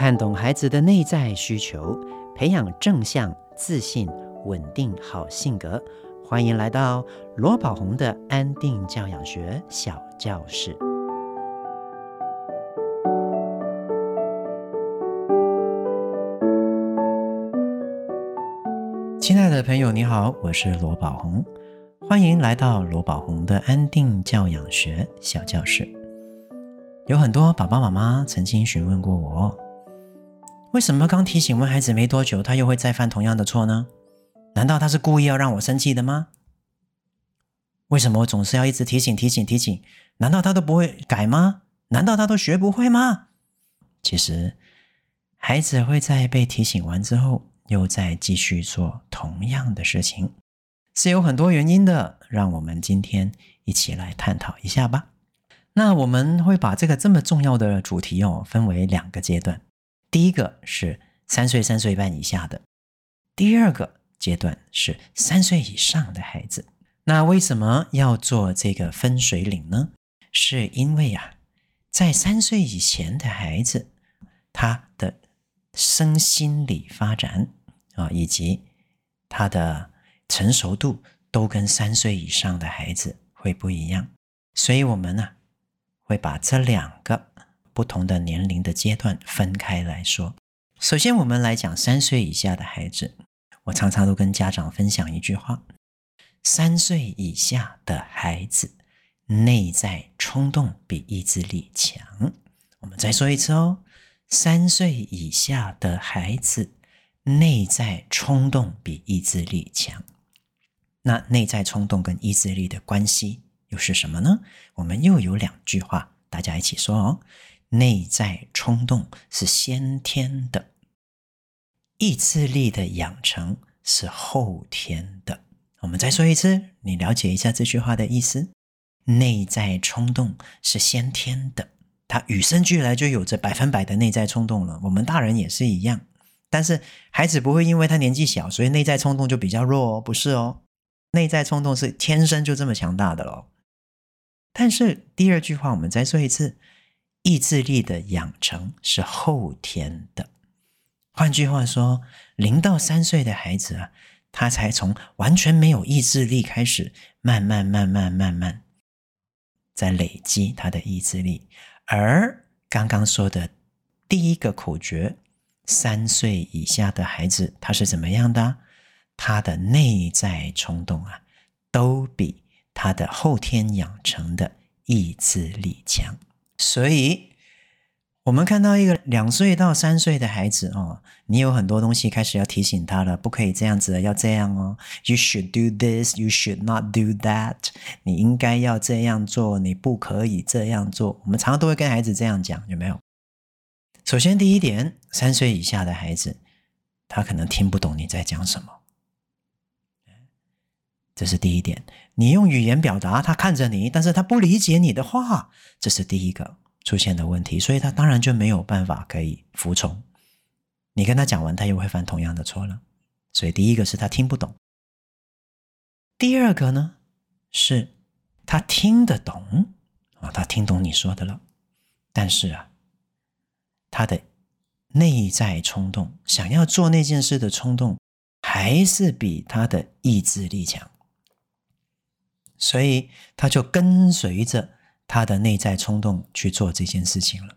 看懂孩子的内在需求，培养正向、自信、稳定好性格。欢迎来到罗宝红的安定教养学小教室。亲爱的朋友，你好，我是罗宝红，欢迎来到罗宝红的安定教养学小教室。有很多爸爸妈妈曾经询问过我。为什么刚提醒完孩子没多久，他又会再犯同样的错呢？难道他是故意要让我生气的吗？为什么我总是要一直提醒、提醒、提醒？难道他都不会改吗？难道他都学不会吗？其实，孩子会在被提醒完之后，又再继续做同样的事情，是有很多原因的。让我们今天一起来探讨一下吧。那我们会把这个这么重要的主题哦，分为两个阶段。第一个是三岁、三岁半以下的，第二个阶段是三岁以上的孩子。那为什么要做这个分水岭呢？是因为呀、啊，在三岁以前的孩子，他的身心理发展啊，以及他的成熟度，都跟三岁以上的孩子会不一样。所以，我们呢，会把这两个。不同的年龄的阶段分开来说。首先，我们来讲三岁以下的孩子。我常常都跟家长分享一句话：三岁以下的孩子内在冲动比意志力强。我们再说一次哦，三岁以下的孩子内在冲动比意志力强。那内在冲动跟意志力的关系又是什么呢？我们又有两句话，大家一起说哦。内在冲动是先天的，意志力的养成是后天的。我们再说一次，你了解一下这句话的意思。内在冲动是先天的，他与生俱来就有着百分百的内在冲动了。我们大人也是一样，但是孩子不会因为他年纪小，所以内在冲动就比较弱哦，不是哦。内在冲动是天生就这么强大的喽。但是第二句话，我们再说一次。意志力的养成是后天的，换句话说，零到三岁的孩子啊，他才从完全没有意志力开始，慢慢、慢慢、慢慢在累积他的意志力。而刚刚说的第一个口诀，三岁以下的孩子他是怎么样的？他的内在冲动啊，都比他的后天养成的意志力强。所以，我们看到一个两岁到三岁的孩子哦，你有很多东西开始要提醒他了，不可以这样子，要这样哦。You should do this, you should not do that。你应该要这样做，你不可以这样做。我们常常都会跟孩子这样讲，有没有？首先，第一点，三岁以下的孩子，他可能听不懂你在讲什么。这是第一点，你用语言表达，他看着你，但是他不理解你的话，这是第一个出现的问题，所以他当然就没有办法可以服从。你跟他讲完，他又会犯同样的错了。所以第一个是他听不懂，第二个呢，是他听得懂啊，他听懂你说的了，但是啊，他的内在冲动，想要做那件事的冲动，还是比他的意志力强。所以他就跟随着他的内在冲动去做这件事情了，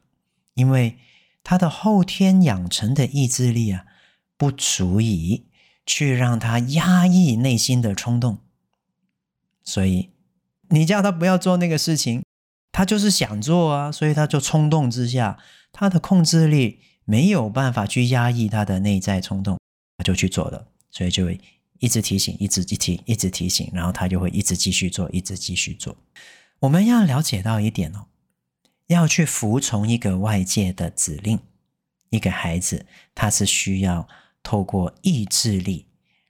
因为他的后天养成的意志力啊，不足以去让他压抑内心的冲动。所以你叫他不要做那个事情，他就是想做啊，所以他就冲动之下，他的控制力没有办法去压抑他的内在冲动，他就去做了，所以就会。一直提醒，一直一提，一直提醒，然后他就会一直继续做，一直继续做。我们要了解到一点哦，要去服从一个外界的指令，一个孩子他是需要透过意志力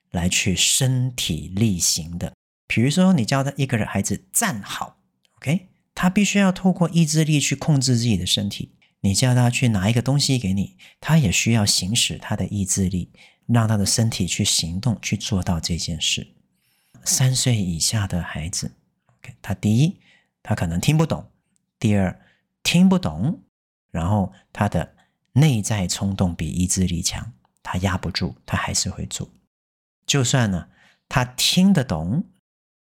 来去身体力行的。比如说，你教他一个孩子站好，OK，他必须要透过意志力去控制自己的身体。你叫他去拿一个东西给你，他也需要行使他的意志力。让他的身体去行动，去做到这件事。三岁以下的孩子他第一，他可能听不懂；第二，听不懂，然后他的内在冲动比意志力强，他压不住，他还是会做。就算呢，他听得懂，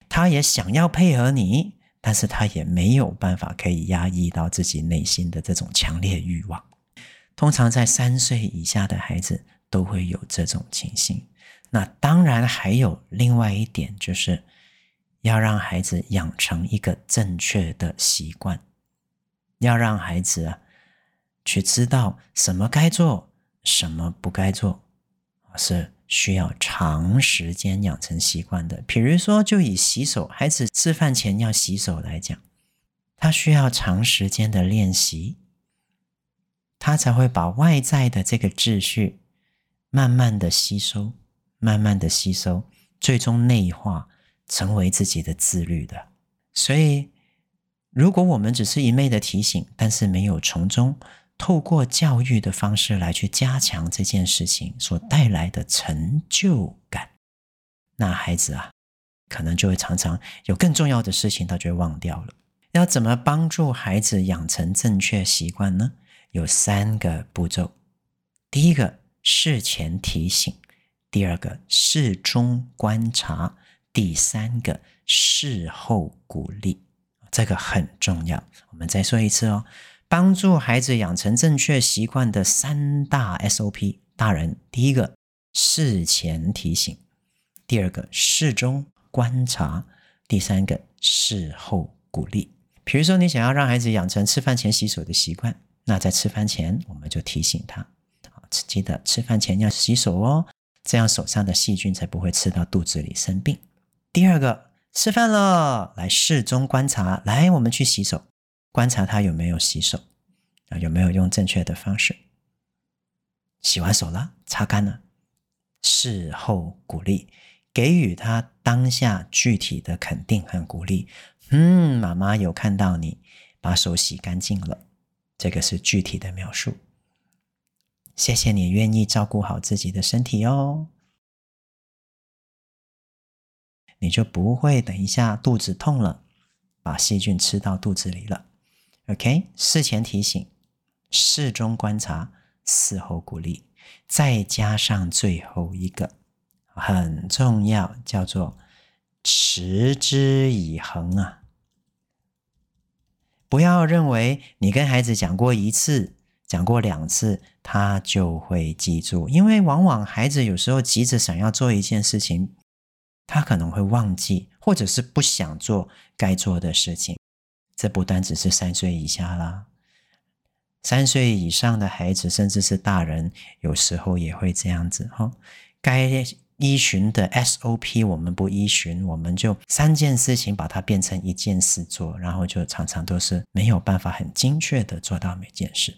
他也想要配合你，但是他也没有办法可以压抑到自己内心的这种强烈欲望。通常在三岁以下的孩子都会有这种情形。那当然还有另外一点，就是要让孩子养成一个正确的习惯，要让孩子啊。去知道什么该做，什么不该做，是需要长时间养成习惯的。比如说，就以洗手，孩子吃饭前要洗手来讲，他需要长时间的练习，他才会把外在的这个秩序慢慢的吸收，慢慢的吸收，最终内化成为自己的自律的。所以，如果我们只是一昧的提醒，但是没有从中。透过教育的方式来去加强这件事情所带来的成就感，那孩子啊，可能就会常常有更重要的事情，他就会忘掉了。要怎么帮助孩子养成正确习惯呢？有三个步骤：第一个，事前提醒；第二个，事中观察；第三个，事后鼓励。这个很重要。我们再说一次哦。帮助孩子养成正确习惯的三大 SOP，大人第一个事前提醒，第二个事中观察，第三个事后鼓励。比如说，你想要让孩子养成吃饭前洗手的习惯，那在吃饭前我们就提醒他，记得吃饭前要洗手哦，这样手上的细菌才不会吃到肚子里生病。第二个吃饭了，来事中观察，来我们去洗手。观察他有没有洗手啊，有没有用正确的方式洗完手了，擦干了。事后鼓励，给予他当下具体的肯定和鼓励。嗯，妈妈有看到你把手洗干净了，这个是具体的描述。谢谢你愿意照顾好自己的身体哦，你就不会等一下肚子痛了，把细菌吃到肚子里了。OK，事前提醒，事中观察，事后鼓励，再加上最后一个很重要，叫做持之以恒啊！不要认为你跟孩子讲过一次、讲过两次，他就会记住，因为往往孩子有时候急着想要做一件事情，他可能会忘记，或者是不想做该做的事情。这不单只是三岁以下啦，三岁以上的孩子，甚至是大人，有时候也会这样子哈。该依循的 SOP 我们不依循，我们就三件事情把它变成一件事做，然后就常常都是没有办法很精确的做到每件事。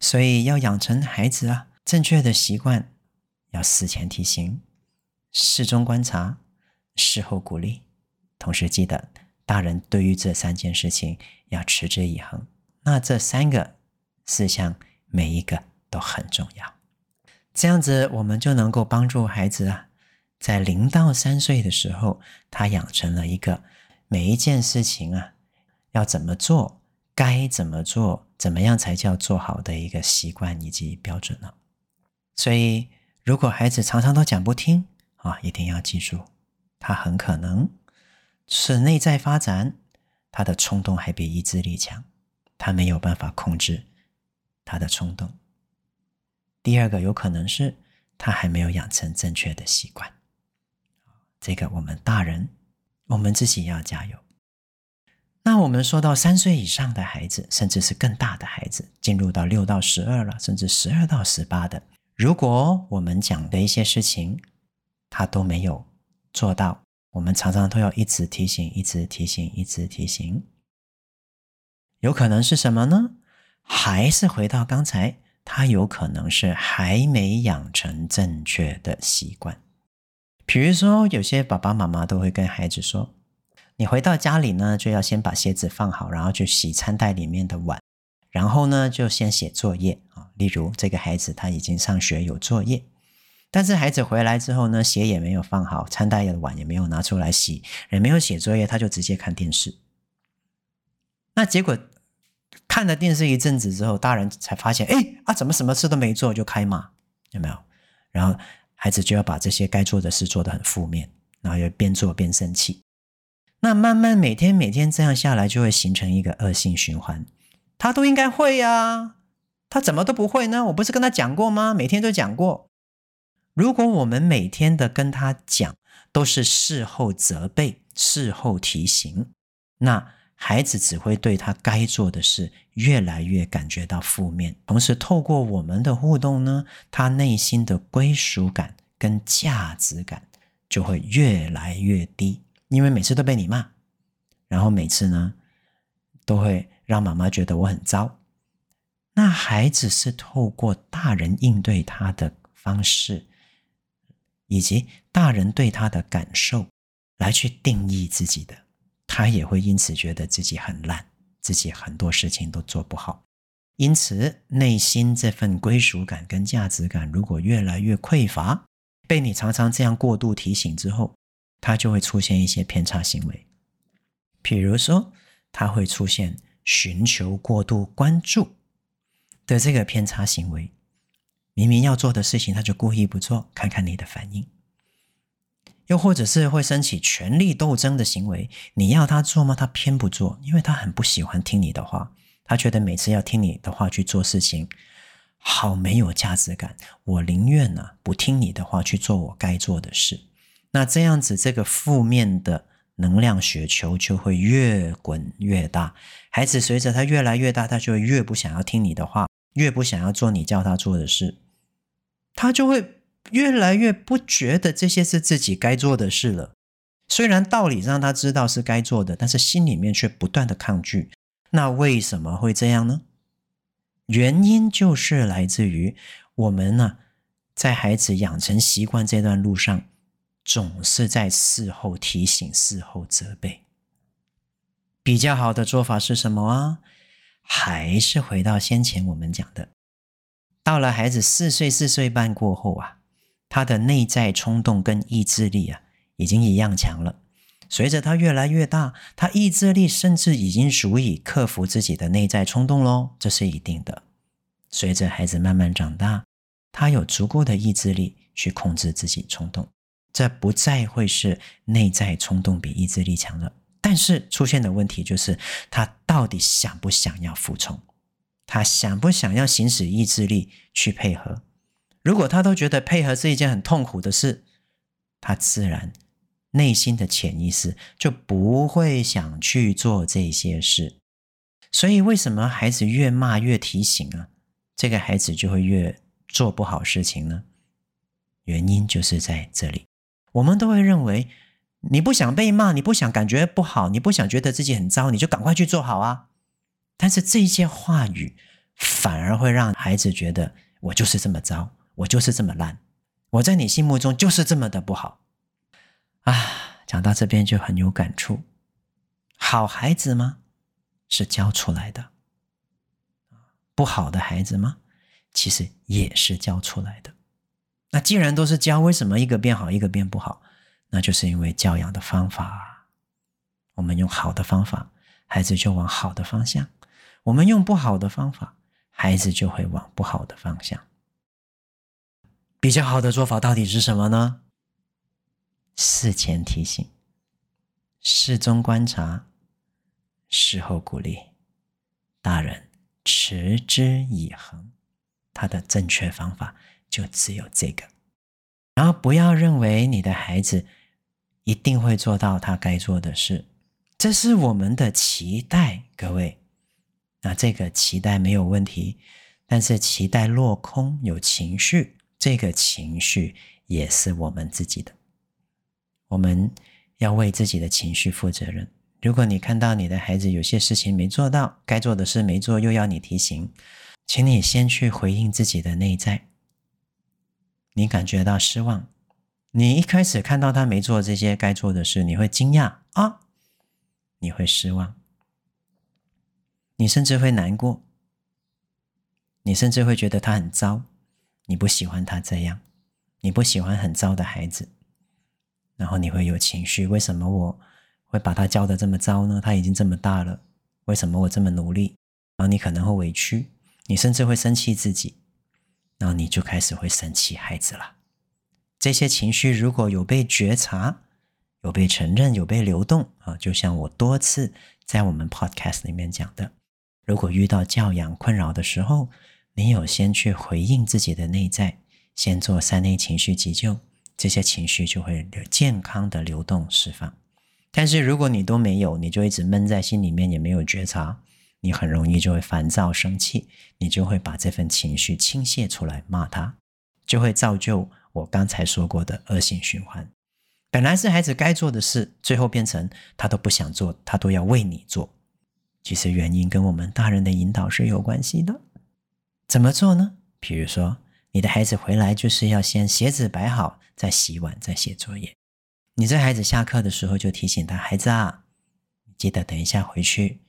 所以要养成孩子啊正确的习惯，要事前提醒，事中观察，事后鼓励，同时记得。大人对于这三件事情要持之以恒，那这三个事项每一个都很重要，这样子我们就能够帮助孩子啊，在零到三岁的时候，他养成了一个每一件事情啊要怎么做，该怎么做，怎么样才叫做好的一个习惯以及标准呢？所以，如果孩子常常都讲不听啊，一定要记住，他很可能。是内在发展，他的冲动还比意志力强，他没有办法控制他的冲动。第二个有可能是他还没有养成正确的习惯，这个我们大人，我们自己要加油。那我们说到三岁以上的孩子，甚至是更大的孩子，进入到六到十二了，甚至十二到十八的，如果我们讲的一些事情，他都没有做到。我们常常都要一直提醒，一直提醒，一直提醒。有可能是什么呢？还是回到刚才，他有可能是还没养成正确的习惯。比如说，有些爸爸妈妈都会跟孩子说：“你回到家里呢，就要先把鞋子放好，然后去洗餐袋里面的碗，然后呢，就先写作业啊。例如，这个孩子他已经上学有作业。”但是孩子回来之后呢，鞋也没有放好，餐袋的碗也没有拿出来洗，也没有写作业，他就直接看电视。那结果看了电视一阵子之后，大人才发现，哎啊，怎么什么事都没做就开骂，有没有？然后孩子就要把这些该做的事做得很负面，然后又边做边生气。那慢慢每天每天这样下来，就会形成一个恶性循环。他都应该会呀，他怎么都不会呢？我不是跟他讲过吗？每天都讲过。如果我们每天的跟他讲都是事后责备、事后提醒，那孩子只会对他该做的事越来越感觉到负面。同时，透过我们的互动呢，他内心的归属感跟价值感就会越来越低。因为每次都被你骂，然后每次呢，都会让妈妈觉得我很糟。那孩子是透过大人应对他的方式，以及大人对他的感受来去定义自己的，他也会因此觉得自己很烂，自己很多事情都做不好。因此，内心这份归属感跟价值感如果越来越匮乏，被你常常这样过度提醒之后，他就会出现一些偏差行为，比如说，他会出现寻求过度关注的这个偏差行为。明明要做的事情，他就故意不做，看看你的反应。又或者是会升起权力斗争的行为，你要他做吗？他偏不做，因为他很不喜欢听你的话，他觉得每次要听你的话去做事情，好没有价值感。我宁愿呢，不听你的话去做我该做的事。那这样子，这个负面的能量雪球就会越滚越大。孩子随着他越来越大，他就会越不想要听你的话，越不想要做你叫他做的事。他就会越来越不觉得这些是自己该做的事了。虽然道理上他知道是该做的，但是心里面却不断的抗拒。那为什么会这样呢？原因就是来自于我们呢，在孩子养成习惯这段路上。总是在事后提醒、事后责备。比较好的做法是什么啊？还是回到先前我们讲的，到了孩子四岁、四岁半过后啊，他的内在冲动跟意志力啊，已经一样强了。随着他越来越大，他意志力甚至已经足以克服自己的内在冲动喽，这是一定的。随着孩子慢慢长大，他有足够的意志力去控制自己冲动。这不再会是内在冲动比意志力强了，但是出现的问题就是他到底想不想要服从？他想不想要行使意志力去配合？如果他都觉得配合是一件很痛苦的事，他自然内心的潜意识就不会想去做这些事。所以为什么孩子越骂越提醒啊？这个孩子就会越做不好事情呢？原因就是在这里。我们都会认为，你不想被骂，你不想感觉不好，你不想觉得自己很糟，你就赶快去做好啊。但是这些话语反而会让孩子觉得，我就是这么糟，我就是这么烂，我在你心目中就是这么的不好啊。讲到这边就很有感触。好孩子吗？是教出来的。不好的孩子吗？其实也是教出来的。那既然都是教，为什么一个变好，一个变不好？那就是因为教养的方法，我们用好的方法，孩子就往好的方向；我们用不好的方法，孩子就会往不好的方向。比较好的做法到底是什么呢？事前提醒，事中观察，事后鼓励，大人持之以恒，他的正确方法。就只有这个，然后不要认为你的孩子一定会做到他该做的事，这是我们的期待，各位。那这个期待没有问题，但是期待落空，有情绪，这个情绪也是我们自己的，我们要为自己的情绪负责任。如果你看到你的孩子有些事情没做到，该做的事没做，又要你提醒，请你先去回应自己的内在。你感觉到失望，你一开始看到他没做这些该做的事，你会惊讶啊，你会失望，你甚至会难过，你甚至会觉得他很糟，你不喜欢他这样，你不喜欢很糟的孩子，然后你会有情绪，为什么我会把他教的这么糟呢？他已经这么大了，为什么我这么努力，然后你可能会委屈，你甚至会生气自己，那你就开始会生气孩子了。这些情绪如果有被觉察，有被承认，有被流动啊，就像我多次在我们 podcast 里面讲的，如果遇到教养困扰的时候，你有先去回应自己的内在，先做三内情绪急救，这些情绪就会健康的流动释放。但是如果你都没有，你就一直闷在心里面，也没有觉察，你很容易就会烦躁生气，你就会把这份情绪倾泻出来骂他，就会造就我刚才说过的恶性循环。本来是孩子该做的事，最后变成他都不想做，他都要为你做。其实原因跟我们大人的引导是有关系的。怎么做呢？比如说，你的孩子回来就是要先鞋子摆好，再洗碗，再写作业。你在孩子下课的时候就提醒他：“孩子啊，记得等一下回去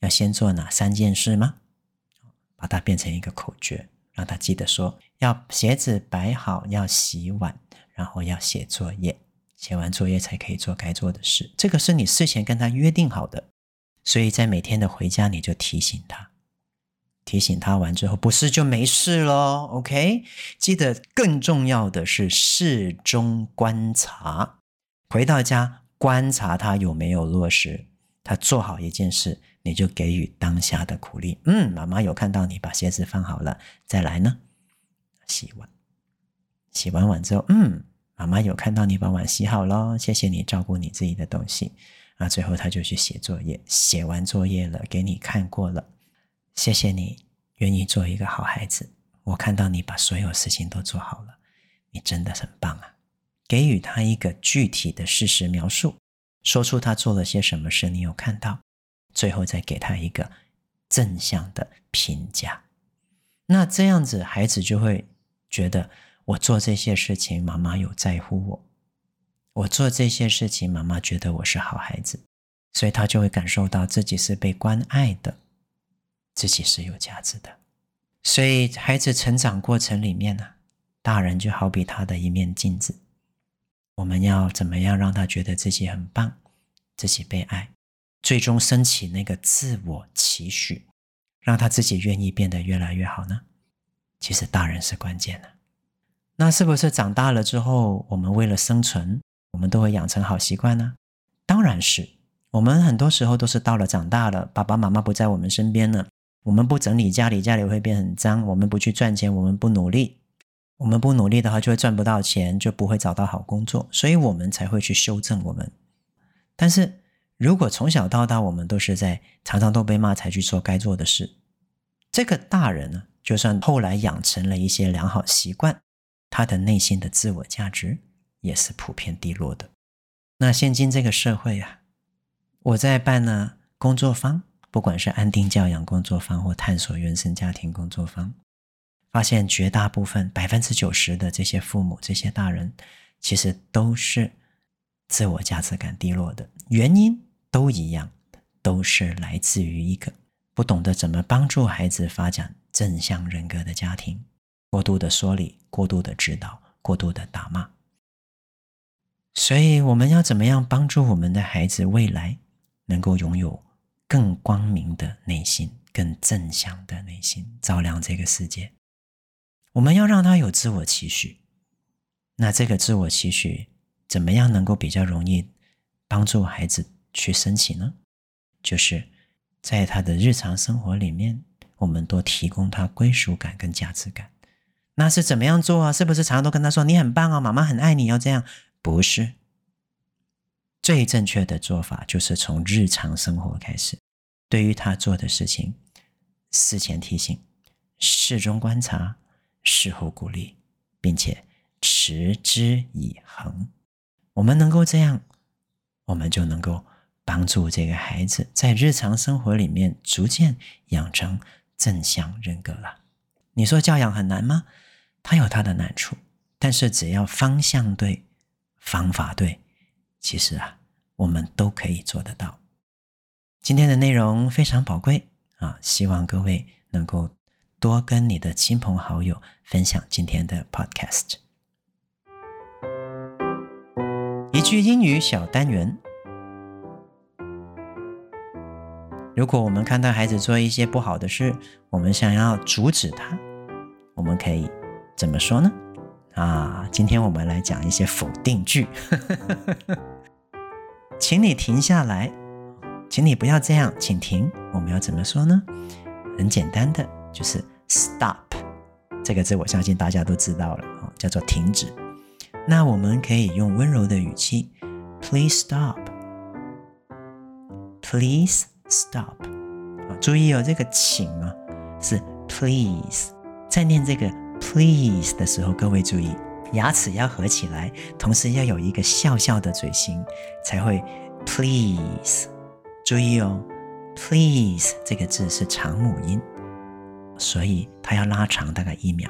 要先做哪三件事吗？”把它变成一个口诀，让他记得说：要鞋子摆好，要洗碗，然后要写作业。写完作业才可以做该做的事，这个是你事前跟他约定好的，所以在每天的回家你就提醒他，提醒他完之后不是就没事咯。OK，记得更重要的是事中观察，回到家观察他有没有落实，他做好一件事，你就给予当下的鼓励。嗯，妈妈有看到你把鞋子放好了，再来呢，洗碗，洗完碗之后，嗯。妈妈有看到你把碗洗好了，谢谢你照顾你自己的东西。啊，最后他就去写作业，写完作业了，给你看过了，谢谢你愿意做一个好孩子。我看到你把所有事情都做好了，你真的很棒啊！给予他一个具体的事实描述，说出他做了些什么事，你有看到，最后再给他一个正向的评价。那这样子，孩子就会觉得。我做这些事情，妈妈有在乎我。我做这些事情，妈妈觉得我是好孩子，所以他就会感受到自己是被关爱的，自己是有价值的。所以孩子成长过程里面呢，大人就好比他的一面镜子，我们要怎么样让他觉得自己很棒，自己被爱，最终升起那个自我期许，让他自己愿意变得越来越好呢？其实大人是关键的。那是不是长大了之后，我们为了生存，我们都会养成好习惯呢？当然是。我们很多时候都是到了长大了，爸爸妈妈不在我们身边了，我们不整理家里，家里会变很脏。我们不去赚钱，我们不努力，我们不努力的话，就会赚不到钱，就不会找到好工作，所以我们才会去修正我们。但是如果从小到大，我们都是在常常都被骂才去做该做的事，这个大人呢，就算后来养成了一些良好习惯。他的内心的自我价值也是普遍低落的。那现今这个社会啊，我在办呢工作坊，不管是安定教养工作坊或探索原生家庭工作坊，发现绝大部分百分之九十的这些父母、这些大人，其实都是自我价值感低落的，原因都一样，都是来自于一个不懂得怎么帮助孩子发展正向人格的家庭。过度的说理，过度的指导，过度的打骂，所以我们要怎么样帮助我们的孩子未来能够拥有更光明的内心、更正向的内心，照亮这个世界？我们要让他有自我期许。那这个自我期许怎么样能够比较容易帮助孩子去升起呢？就是在他的日常生活里面，我们多提供他归属感跟价值感。那是怎么样做啊？是不是常常都跟他说你很棒哦，妈妈很爱你，要这样？不是，最正确的做法就是从日常生活开始，对于他做的事情，事前提醒，事中观察，事后鼓励，并且持之以恒。我们能够这样，我们就能够帮助这个孩子在日常生活里面逐渐养成正向人格了。你说教养很难吗？它有它的难处，但是只要方向对，方法对，其实啊，我们都可以做得到。今天的内容非常宝贵啊，希望各位能够多跟你的亲朋好友分享今天的 Podcast。一句英语小单元。如果我们看到孩子做一些不好的事，我们想要阻止他，我们可以怎么说呢？啊，今天我们来讲一些否定句。请你停下来，请你不要这样，请停。我们要怎么说呢？很简单的，就是 stop 这个字，我相信大家都知道了，叫做停止。那我们可以用温柔的语气，Please stop，Please stop 啊。注意哦，这个请啊是 please。在念这个 please 的时候，各位注意。牙齿要合起来，同时要有一个笑笑的嘴型，才会 please。注意哦，please 这个字是长母音，所以它要拉长大概一秒。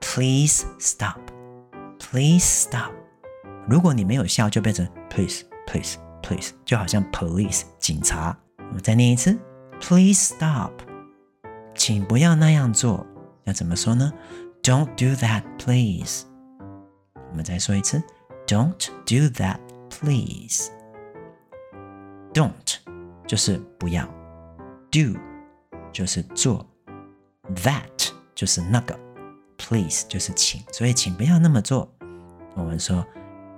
Please stop，Please stop。如果你没有笑，就变成 please please please，就好像 police 警察。我们再念一次，Please stop，请不要那样做。要怎么说呢？Don't do that, please。我们再说一次，Don't do that, please. Don't 就是不要，do 就是做，that 就是那个，please 就是请，所以请不要那么做。我们说，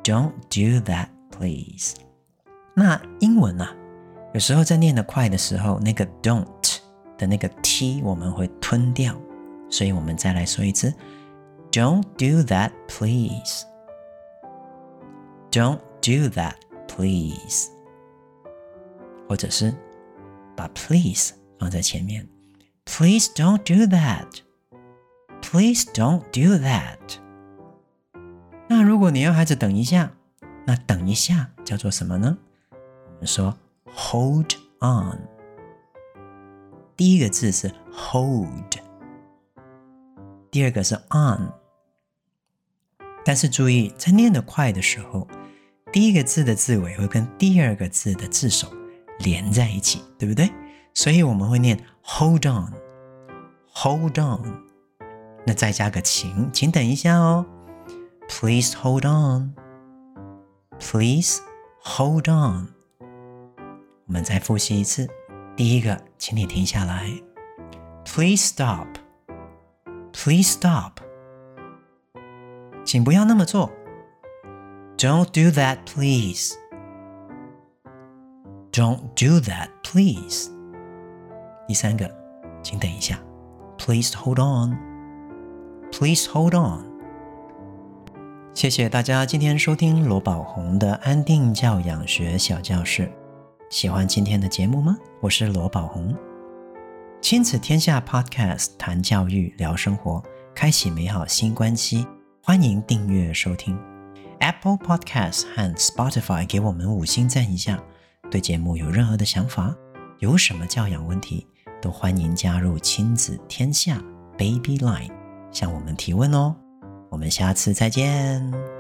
Don't do that, please. 那英文呢、啊？ 有时候在念得快的时候，那个 don't 的那个 t 我们会吞掉，所以我们再来说一次。Don't do that, please. Don't do that, please. 或者是把 please 放在前面。Please don't do that. Please don't do that. 那如果你要孩子等一下，那等一下叫做什么呢？我们说 hold on。第一个字是 hold。第二个是 on，但是注意，在念得快的时候，第一个字的字尾会跟第二个字的字首连在一起，对不对？所以我们会念 hold on，hold on，那再加个请，请等一下哦，please hold on，please hold on。我们再复习一次，第一个，请你停下来，please stop。Please stop，请不要那么做。Don't do that, please. Don't do that, please. 第三个，请等一下。Please hold on. Please hold on. 谢谢大家今天收听罗宝红的安定教养学小教室。喜欢今天的节目吗？我是罗宝红。亲子天下 Podcast 谈教育、聊生活，开启美好新关系。欢迎订阅收听 Apple Podcasts 和 Spotify，给我们五星赞一下。对节目有任何的想法，有什么教养问题，都欢迎加入亲子天下 Baby Line 向我们提问哦。我们下次再见。